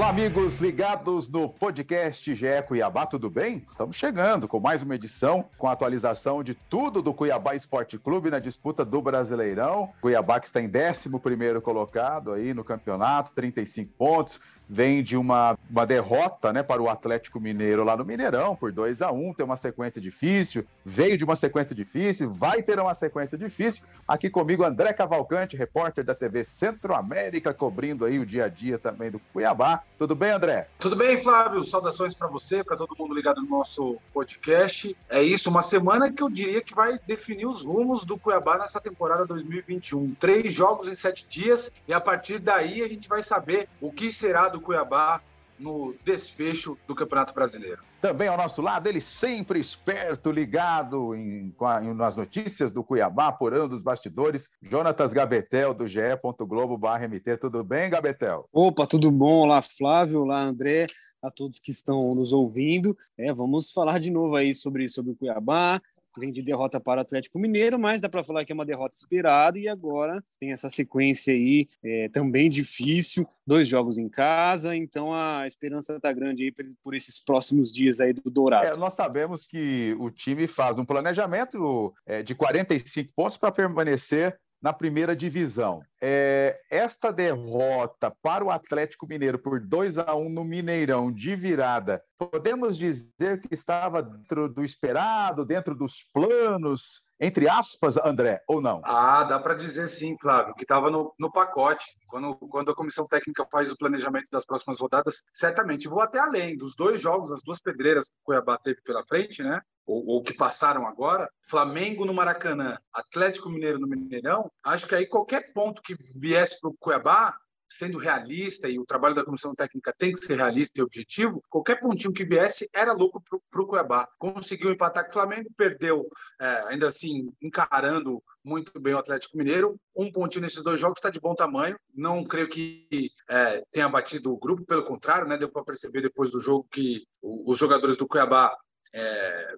Olá, amigos ligados no podcast GE Cuiabá, tudo bem? Estamos chegando com mais uma edição com a atualização de tudo do Cuiabá Esporte Clube na disputa do Brasileirão. Cuiabá que está em 11 colocado aí no campeonato, 35 pontos vem de uma, uma derrota né, para o Atlético Mineiro lá no Mineirão, por 2 a 1 tem uma sequência difícil, veio de uma sequência difícil, vai ter uma sequência difícil. Aqui comigo, André Cavalcante, repórter da TV Centro-América, cobrindo aí o dia a dia também do Cuiabá. Tudo bem, André? Tudo bem, Flávio? Saudações para você, para todo mundo ligado no nosso podcast. É isso, uma semana que eu diria que vai definir os rumos do Cuiabá nessa temporada 2021. Três jogos em sete dias, e a partir daí a gente vai saber o que será do Cuiabá no desfecho do Campeonato Brasileiro. Também ao nosso lado, ele sempre esperto, ligado em, em, nas notícias do Cuiabá, apurando os bastidores, Jonatas Gabetel, do ge Globo.mt. Tudo bem, Gabetel? Opa, tudo bom? Olá, Flávio, olá, André, a todos que estão nos ouvindo. É, vamos falar de novo aí sobre, sobre o Cuiabá, vem de derrota para o Atlético Mineiro, mas dá para falar que é uma derrota esperada e agora tem essa sequência aí é, também difícil, dois jogos em casa, então a esperança está grande aí por esses próximos dias aí do Dourado. É, nós sabemos que o time faz um planejamento é, de 45 pontos para permanecer na primeira divisão. É, esta derrota para o Atlético Mineiro por 2 a 1 no Mineirão de virada, podemos dizer que estava dentro do esperado, dentro dos planos, entre aspas, André, ou não? Ah, dá para dizer sim, Flávio, que estava no, no pacote. Quando, quando a comissão técnica faz o planejamento das próximas rodadas, certamente vou até além dos dois jogos, as duas pedreiras que o Cuiabá teve pela frente, né? Ou, ou, que passaram agora, Flamengo no Maracanã, Atlético Mineiro no Mineirão, acho que aí qualquer ponto que viesse para o Cuiabá sendo realista, e o trabalho da comissão técnica tem que ser realista e objetivo, qualquer pontinho que viesse era louco para o Cuiabá. Conseguiu empatar com o Flamengo, perdeu, é, ainda assim, encarando muito bem o Atlético Mineiro. Um pontinho nesses dois jogos está de bom tamanho. Não creio que é, tenha batido o grupo, pelo contrário, né? deu para perceber depois do jogo que os jogadores do Cuiabá é,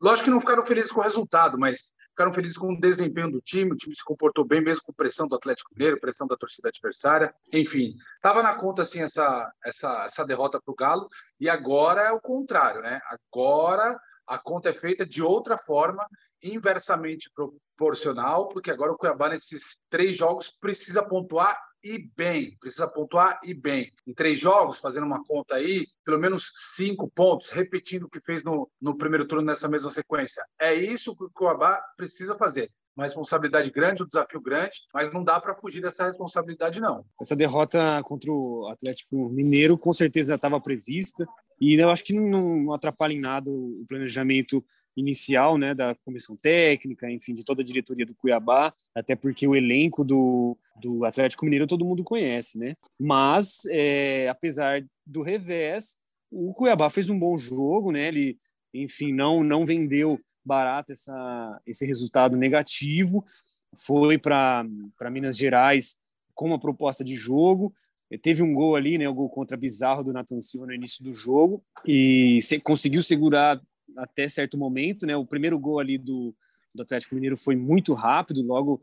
lógico que não ficaram felizes com o resultado, mas ficaram felizes com o desempenho do time. O time se comportou bem, mesmo com pressão do Atlético Mineiro, pressão da torcida adversária. Enfim, estava na conta assim essa, essa, essa derrota para o Galo. E agora é o contrário, né? Agora a conta é feita de outra forma, inversamente proporcional, porque agora o Cuiabá, nesses três jogos, precisa pontuar e bem, precisa pontuar e bem. Em três jogos, fazendo uma conta aí, pelo menos cinco pontos, repetindo o que fez no, no primeiro turno nessa mesma sequência. É isso que o Cuiabá precisa fazer uma responsabilidade grande, um desafio grande, mas não dá para fugir dessa responsabilidade, não. Essa derrota contra o Atlético Mineiro com certeza estava prevista e eu acho que não atrapalha em nada o planejamento inicial, né, da comissão técnica, enfim, de toda a diretoria do Cuiabá, até porque o elenco do, do Atlético Mineiro todo mundo conhece, né? Mas, é, apesar do revés, o Cuiabá fez um bom jogo, né? Ele, enfim, não não vendeu barato essa, esse resultado negativo, foi para Minas Gerais com uma proposta de jogo, teve um gol ali, né, o gol contra Bizarro do Nathan Silva no início do jogo e se, conseguiu segurar até certo momento, né? O primeiro gol ali do, do Atlético Mineiro foi muito rápido, logo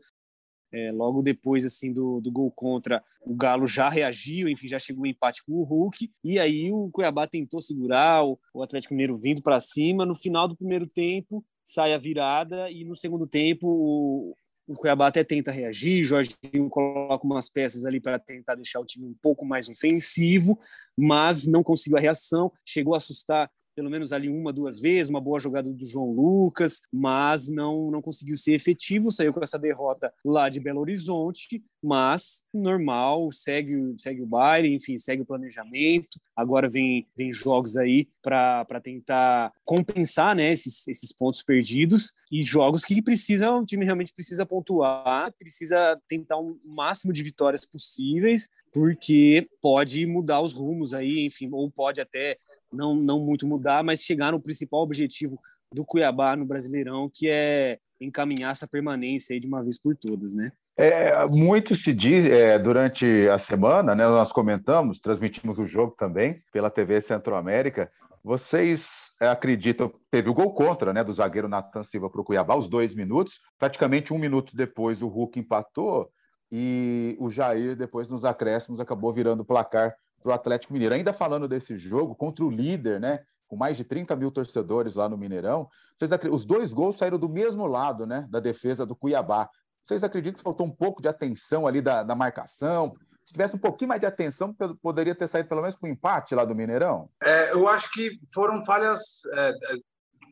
é, logo depois assim do, do gol contra, o Galo já reagiu, enfim, já chegou um empate com o Hulk, e aí o Cuiabá tentou segurar, o, o Atlético Mineiro vindo para cima. No final do primeiro tempo, sai a virada, e no segundo tempo, o, o Cuiabá até tenta reagir, Jorginho coloca umas peças ali para tentar deixar o time um pouco mais ofensivo, mas não conseguiu a reação, chegou a assustar pelo menos ali uma, duas vezes, uma boa jogada do João Lucas, mas não, não conseguiu ser efetivo, saiu com essa derrota lá de Belo Horizonte, mas normal, segue, segue o baile, enfim, segue o planejamento. Agora vem, vem jogos aí para tentar compensar né, esses, esses pontos perdidos e jogos que precisa, o time realmente precisa pontuar, precisa tentar o um máximo de vitórias possíveis, porque pode mudar os rumos aí, enfim, ou pode até não, não muito mudar, mas chegar no principal objetivo do Cuiabá no Brasileirão, que é encaminhar essa permanência de uma vez por todas, né? É, muito se diz é, durante a semana, né, nós comentamos, transmitimos o jogo também pela TV Centro-América. Vocês é, acreditam, teve o gol contra né, do zagueiro Natan Silva para o Cuiabá, os dois minutos, praticamente um minuto depois o Hulk empatou e o Jair, depois nos acréscimos, acabou virando o placar para o Atlético Mineiro. Ainda falando desse jogo contra o líder, né? Com mais de 30 mil torcedores lá no Mineirão, vocês, os dois gols saíram do mesmo lado, né? Da defesa do Cuiabá. Vocês acreditam que faltou um pouco de atenção ali da, da marcação? Se tivesse um pouquinho mais de atenção, poderia ter saído pelo menos com um empate lá do Mineirão? É, eu acho que foram falhas. É, é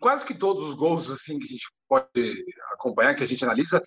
quase que todos os gols assim que a gente pode acompanhar, que a gente analisa,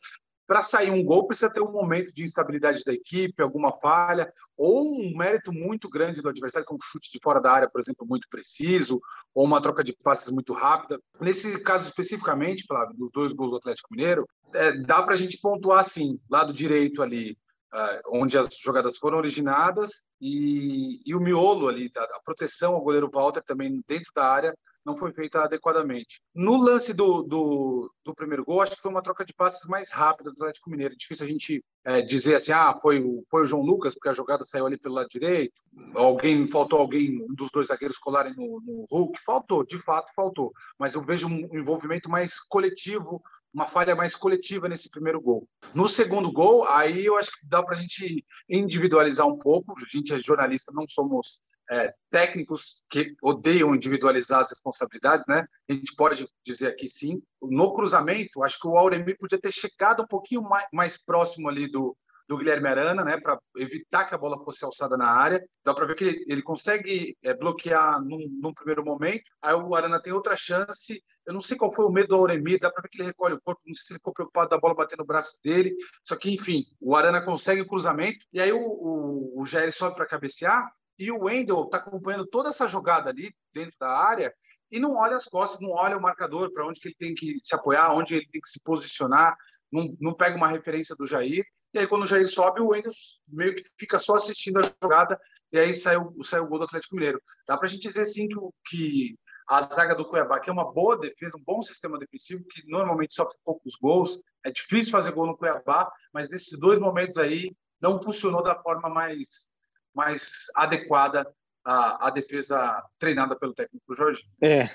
para sair um gol precisa ter um momento de instabilidade da equipe, alguma falha, ou um mérito muito grande do adversário, com um chute de fora da área, por exemplo, muito preciso, ou uma troca de passes muito rápida. Nesse caso especificamente, Flávio, dos dois gols do Atlético Mineiro, é, dá para a gente pontuar assim, lado direito ali, uh, onde as jogadas foram originadas, e, e o miolo ali, da, a proteção ao goleiro Walter também dentro da área, não foi feita adequadamente. No lance do, do, do, primeiro gol, acho que foi uma troca de passes mais rápida do Atlético Mineiro. É difícil a gente é, dizer assim, ah, foi o, foi o João Lucas, porque a jogada saiu ali pelo lado direito, alguém, faltou alguém, um dos dois zagueiros colarem no, no Hulk. Faltou, de fato faltou. Mas eu vejo um envolvimento mais coletivo, uma falha mais coletiva nesse primeiro gol. No segundo gol, aí eu acho que dá para a gente individualizar um pouco. A gente é jornalista, não somos é, técnicos que odeiam individualizar as responsabilidades, né? A gente pode dizer aqui sim. No cruzamento, acho que o Auremi podia ter chegado um pouquinho mais, mais próximo ali do, do Guilherme Arana, né, para evitar que a bola fosse alçada na área. Dá para ver que ele, ele consegue é, bloquear num, num, primeiro momento, aí o Arana tem outra chance. Eu não sei qual foi o medo do Auremir, dá para ver que ele recolhe o corpo, não sei se ele ficou preocupado da bola bater no braço dele. Só que, enfim, o Arana consegue o cruzamento, e aí o, o, o Jair sobe para cabecear, e o Wendel está acompanhando toda essa jogada ali dentro da área e não olha as costas, não olha o marcador, para onde que ele tem que se apoiar, onde ele tem que se posicionar, não, não pega uma referência do Jair. E aí, quando o Jair sobe, o Wendel meio que fica só assistindo a jogada, e aí sai o, sai o gol do Atlético Mineiro. Dá para a gente dizer, sim, que, que a zaga do Cuiabá, que é uma boa defesa, um bom sistema defensivo, que normalmente sofre poucos gols, é difícil fazer gol no Cuiabá, mas nesses dois momentos aí não funcionou da forma mais mais adequada à, à defesa treinada pelo técnico Jorge. É,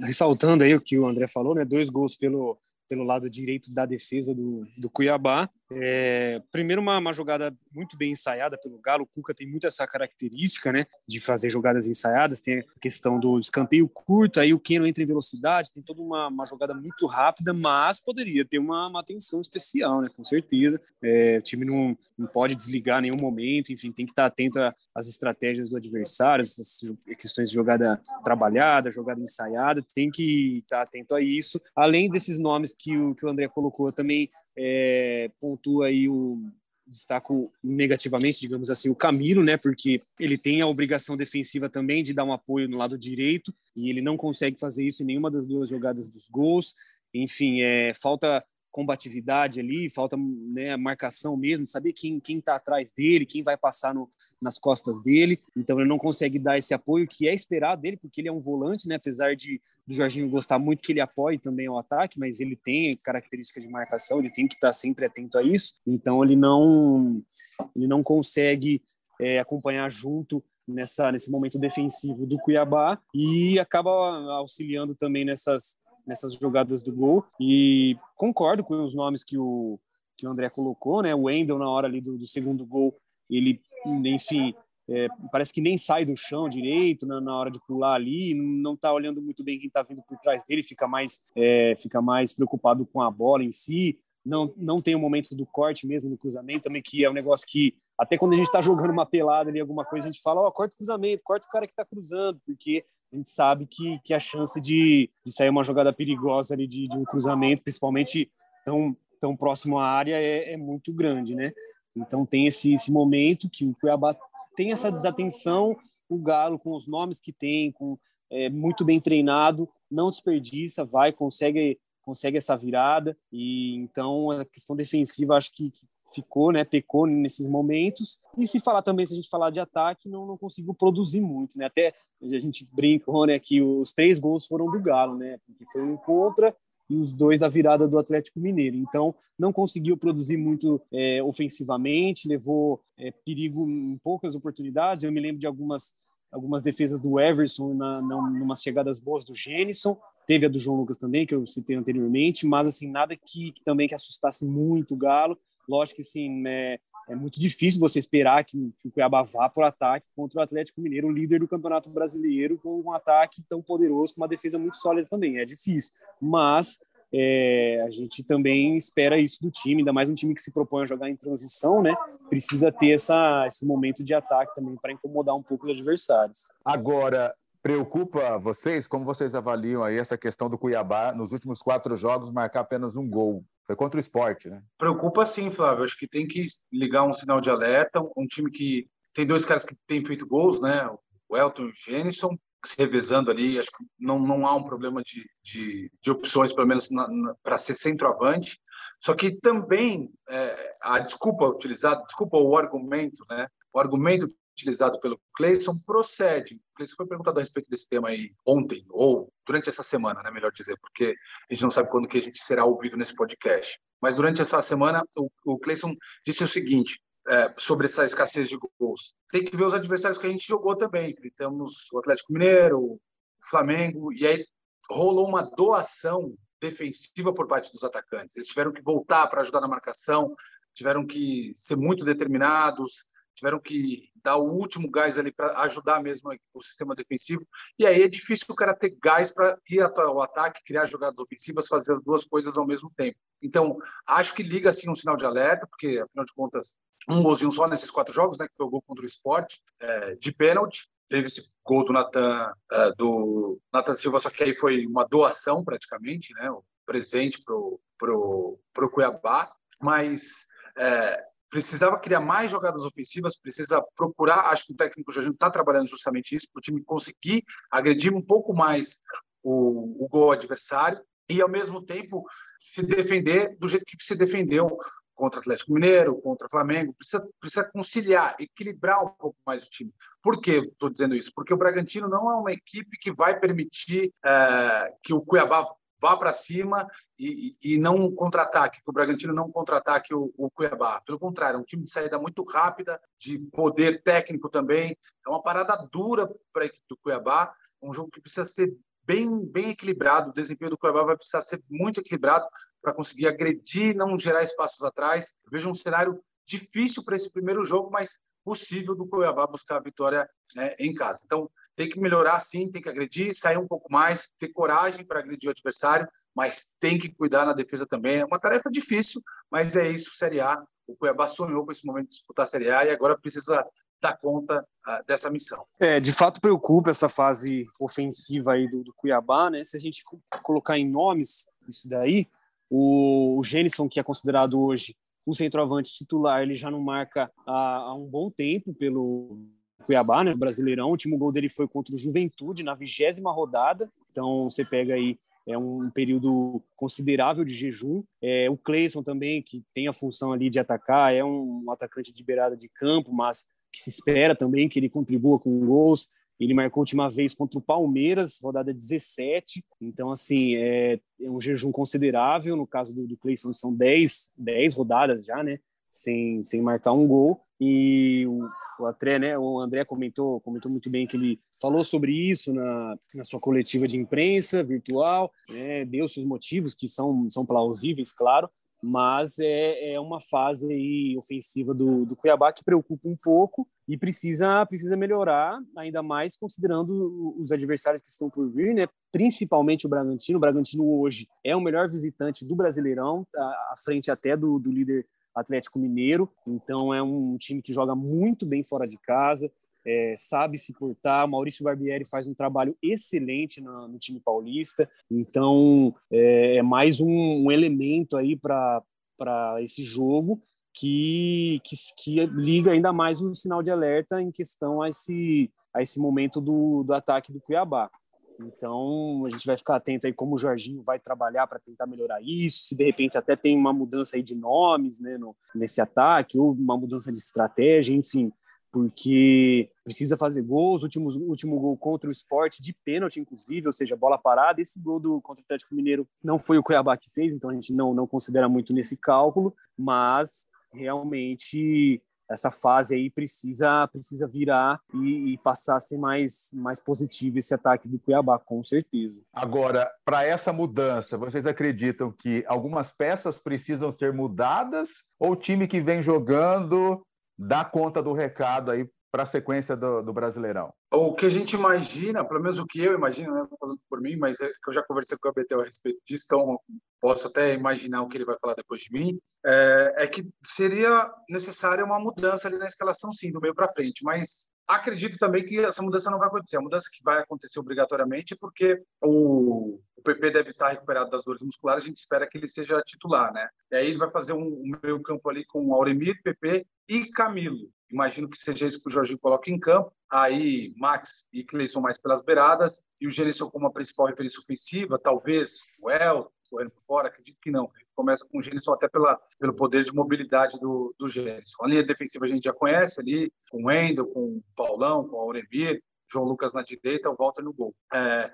ressaltando aí o que o André falou, né? Dois gols pelo pelo lado direito da defesa do, do Cuiabá. É, primeiro, uma, uma, jogada muito bem ensaiada pelo Galo. O Cuca tem muito essa característica, né, de fazer jogadas ensaiadas. Tem a questão do escanteio curto, aí o Keno entra em velocidade. Tem toda uma, uma jogada muito rápida, mas poderia ter uma, uma atenção especial, né, com certeza. É, o time não, não pode desligar em nenhum momento. Enfim, tem que estar atento às estratégias do adversário, essas questões de jogada trabalhada, jogada ensaiada. Tem que estar atento a isso. Além desses nomes que o, que o André colocou também é, pontua aí o destaco negativamente, digamos assim, o Camilo, né? Porque ele tem a obrigação defensiva também de dar um apoio no lado direito e ele não consegue fazer isso em nenhuma das duas jogadas dos gols. Enfim, é, falta combatividade ali, falta né, marcação mesmo, saber quem quem está atrás dele, quem vai passar no, nas costas dele. Então ele não consegue dar esse apoio que é esperado dele, porque ele é um volante, né? Apesar de do Jorginho gostar muito que ele apoie também o ataque, mas ele tem característica de marcação, ele tem que estar sempre atento a isso. Então ele não ele não consegue é, acompanhar junto nessa nesse momento defensivo do Cuiabá e acaba auxiliando também nessas nessas jogadas do gol. E concordo com os nomes que o, que o André colocou, né? O Wendel, na hora ali do, do segundo gol, ele, enfim, é, parece que nem sai do chão direito na, na hora de pular ali, não está olhando muito bem quem está vindo por trás dele, fica mais, é, fica mais preocupado com a bola em si. Não, não tem o momento do corte mesmo no cruzamento, também que é um negócio que até quando a gente está jogando uma pelada ali, alguma coisa, a gente fala, ó, oh, corta o cruzamento, corta o cara que está cruzando, porque a gente sabe que, que a chance de, de sair uma jogada perigosa ali de, de um cruzamento, principalmente tão, tão próximo à área, é, é muito grande, né? Então tem esse, esse momento que o Cuiabá tem essa desatenção, o Galo com os nomes que tem, com é, muito bem treinado, não desperdiça, vai, consegue consegue essa virada e então a questão defensiva acho que, que ficou, né, pecou nesses momentos. E se falar também, se a gente falar de ataque, não, não conseguiu produzir muito, né? Até a gente brincou, né, que os três gols foram do Galo, né? Porque foi um contra e os dois da virada do Atlético Mineiro. Então, não conseguiu produzir muito é, ofensivamente, levou é, perigo em poucas oportunidades. Eu me lembro de algumas algumas defesas do Everson na, na umas chegadas boas do Gênison. Teve a do João Lucas também, que eu citei anteriormente, mas assim, nada que, que também que assustasse muito o Galo. Lógico que sim, né, é muito difícil você esperar que, que o Cuiabá vá o ataque contra o Atlético Mineiro, líder do Campeonato Brasileiro, com um ataque tão poderoso, com uma defesa muito sólida também. É difícil, mas é, a gente também espera isso do time, ainda mais um time que se propõe a jogar em transição, né? Precisa ter essa, esse momento de ataque também para incomodar um pouco os adversários. Agora, preocupa vocês? Como vocês avaliam aí essa questão do Cuiabá nos últimos quatro jogos marcar apenas um gol? Foi contra o esporte, né? Preocupa sim, Flávio. Acho que tem que ligar um sinal de alerta. Um time que tem dois caras que têm feito gols, né? O Elton e o Jenison se revezando ali, acho que não, não há um problema de, de, de opções, pelo menos para ser centroavante. Só que também é, a desculpa utilizada, desculpa o argumento, né? O argumento utilizado pelo Cleison procede. O Cleison foi perguntado a respeito desse tema aí ontem, ou durante essa semana, né, melhor dizer, porque a gente não sabe quando que a gente será ouvido nesse podcast. Mas durante essa semana, o, o Cleison disse o seguinte, é, sobre essa escassez de gols. Tem que ver os adversários que a gente jogou também. Temos o Atlético Mineiro, o Flamengo, e aí rolou uma doação defensiva por parte dos atacantes. Eles tiveram que voltar para ajudar na marcação, tiveram que ser muito determinados, tiveram que dar o último gás ali para ajudar mesmo o sistema defensivo. E aí é difícil o cara ter gás para ir ao ataque, criar jogadas ofensivas, fazer as duas coisas ao mesmo tempo. Então, acho que liga assim um sinal de alerta, porque afinal de contas um golzinho só nesses quatro jogos, né, que foi o gol contra o Sport, é, de pênalti. Teve esse gol do Nathan, é, do Nathan Silva, só que aí foi uma doação praticamente, né, um presente pro, pro, pro Cuiabá, mas é, precisava criar mais jogadas ofensivas, precisa procurar, acho que o técnico Jorginho está trabalhando justamente isso, para o time conseguir agredir um pouco mais o, o gol adversário e, ao mesmo tempo, se defender do jeito que se defendeu contra Atlético Mineiro, contra Flamengo, precisa, precisa conciliar, equilibrar um pouco mais o time. Por que estou dizendo isso? Porque o Bragantino não é uma equipe que vai permitir é, que o Cuiabá vá para cima e, e, não contra-ataque, que o Bragantino não contra-ataque o, o, Cuiabá. Pelo contrário, é um time de saída muito rápida, de poder técnico também. É uma parada dura para a equipe do Cuiabá, um jogo que precisa ser bem, bem equilibrado. O desempenho do Cuiabá vai precisar ser muito equilibrado para conseguir agredir não gerar espaços atrás. Eu vejo um cenário difícil para esse primeiro jogo, mas possível do Cuiabá buscar a vitória né, em casa. Então, tem que melhorar sim, tem que agredir, sair um pouco mais, ter coragem para agredir o adversário, mas tem que cuidar na defesa também. É uma tarefa difícil, mas é isso, Série A. O Cuiabá sonhou com esse momento de disputar a Série A e agora precisa dar conta uh, dessa missão. É, de fato preocupa essa fase ofensiva aí do, do Cuiabá, né? Se a gente colocar em nomes isso daí, o, o que é considerado hoje o centroavante titular, ele já não marca há, há um bom tempo pelo Cuiabá, né, Brasileirão. O último gol dele foi contra o Juventude na vigésima rodada. Então você pega aí é um período considerável de jejum. É, o Cleison também, que tem a função ali de atacar, é um atacante de beirada de campo, mas que se espera também que ele contribua com gols. Ele marcou a última vez contra o Palmeiras, rodada 17. Então, assim, é, é um jejum considerável. No caso do, do Cleison, são 10, 10 rodadas já, né? Sem, sem marcar um gol. E o, o André, né? O André comentou, comentou muito bem que ele falou sobre isso na, na sua coletiva de imprensa virtual, né? deu seus motivos, que são, são plausíveis, claro, mas é, é uma fase aí ofensiva do, do Cuiabá que preocupa um pouco e precisa precisa melhorar, ainda mais considerando os adversários que estão por vir, né? principalmente o Bragantino. O Bragantino hoje é o melhor visitante do Brasileirão, à frente até do, do líder Atlético Mineiro. Então é um time que joga muito bem fora de casa, é, sabe se portar. Maurício Barbieri faz um trabalho excelente no, no time paulista. Então é, é mais um, um, elemento aí para esse jogo que, que, que, liga ainda mais um sinal de alerta em questão a esse, a esse momento do, do ataque do Cuiabá. Então, a gente vai ficar atento aí como o Jorginho vai trabalhar para tentar melhorar isso, se de repente até tem uma mudança aí de nomes, né, no, nesse ataque, ou uma mudança de estratégia, enfim, porque precisa fazer gols. Último, último gol contra o esporte, de pênalti, inclusive, ou seja, bola parada. Esse gol do contra o Atlético Mineiro não foi o Cuiabá que fez, então a gente não, não considera muito nesse cálculo, mas realmente essa fase aí precisa precisa virar e, e, passar a ser mais, mais positivo esse ataque do Cuiabá, com certeza. Agora, para essa mudança, vocês acreditam que algumas peças precisam ser mudadas ou o time que vem jogando dá conta do recado aí para a sequência do, do, Brasileirão? O que a gente imagina, pelo menos o que eu imagino, né, falando por mim, mas é que eu já conversei com o Betel a respeito disso, então posso até imaginar o que ele vai falar depois de mim, é, é que seria necessária uma mudança ali na escalação, sim, do meio para frente, mas acredito também que essa mudança não vai acontecer. A mudança que vai acontecer obrigatoriamente é porque o, o PP deve estar recuperado das dores musculares, a gente espera que ele seja titular, né? E aí ele vai fazer um, um meio campo ali com Auremir, PP e Camilo. Imagino que seja isso que o Jorginho coloca em campo. Aí Max e Cleison mais pelas beiradas e o Gereson como a principal referência ofensiva, talvez o El correndo por fora, acredito que não. Começa com o Gênesis até pela, pelo poder de mobilidade do, do Gênesis. A linha defensiva a gente já conhece ali, com o Wendel, com o Paulão, com o Auremir, João Lucas na direita, o Walter no gol. É,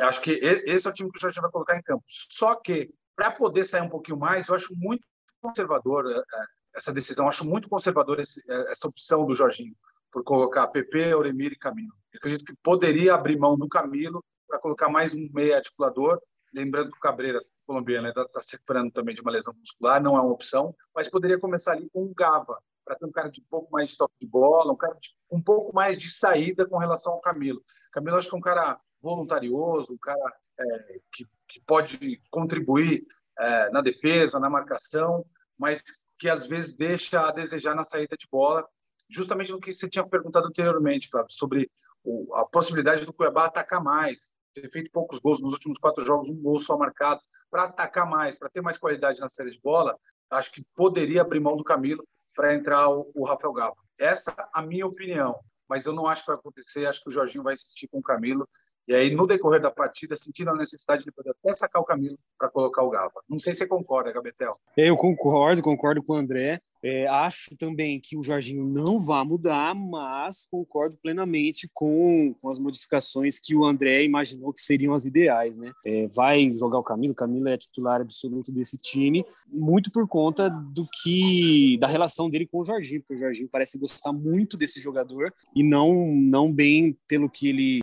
acho que esse é o time que o Jorge vai colocar em campo. Só que, para poder sair um pouquinho mais, eu acho muito conservador é, é essa decisão, eu acho muito conservador esse, é, essa opção do Jorginho, por colocar PP, Auremir e Camilo. Eu acredito que poderia abrir mão do Camilo para colocar mais um meia articulador, lembrando que o Cabreira colombiano está tá se recuperando também de uma lesão muscular, não é uma opção, mas poderia começar ali com o Gava, para ter um cara de um pouco mais de toque de bola, um cara de um pouco mais de saída com relação ao Camilo. Camilo acho que é um cara voluntarioso, um cara é, que, que, pode contribuir é, na defesa, na marcação, mas que às vezes deixa a desejar na saída de bola, justamente no que você tinha perguntado anteriormente, Flávio, sobre o, a possibilidade do Cuiabá atacar mais, ter feito poucos gols nos últimos quatro jogos, um gol só marcado, para atacar mais, para ter mais qualidade na série de bola, acho que poderia abrir mão do Camilo para entrar o, o Rafael Gava. Essa é a minha opinião, mas eu não acho que vai acontecer. Acho que o Jorginho vai insistir com o Camilo. E aí, no decorrer da partida, sentindo a necessidade de poder até sacar o Camilo para colocar o Gava. Não sei se você concorda, Gabetel. Eu concordo, concordo com o André. É, acho também que o Jorginho não vai mudar, mas concordo plenamente com, com as modificações que o André imaginou que seriam as ideais. Né? É, vai jogar o Camilo, o Camilo é titular absoluto desse time, muito por conta do que da relação dele com o Jorginho, porque o Jorginho parece gostar muito desse jogador e não, não bem pelo que ele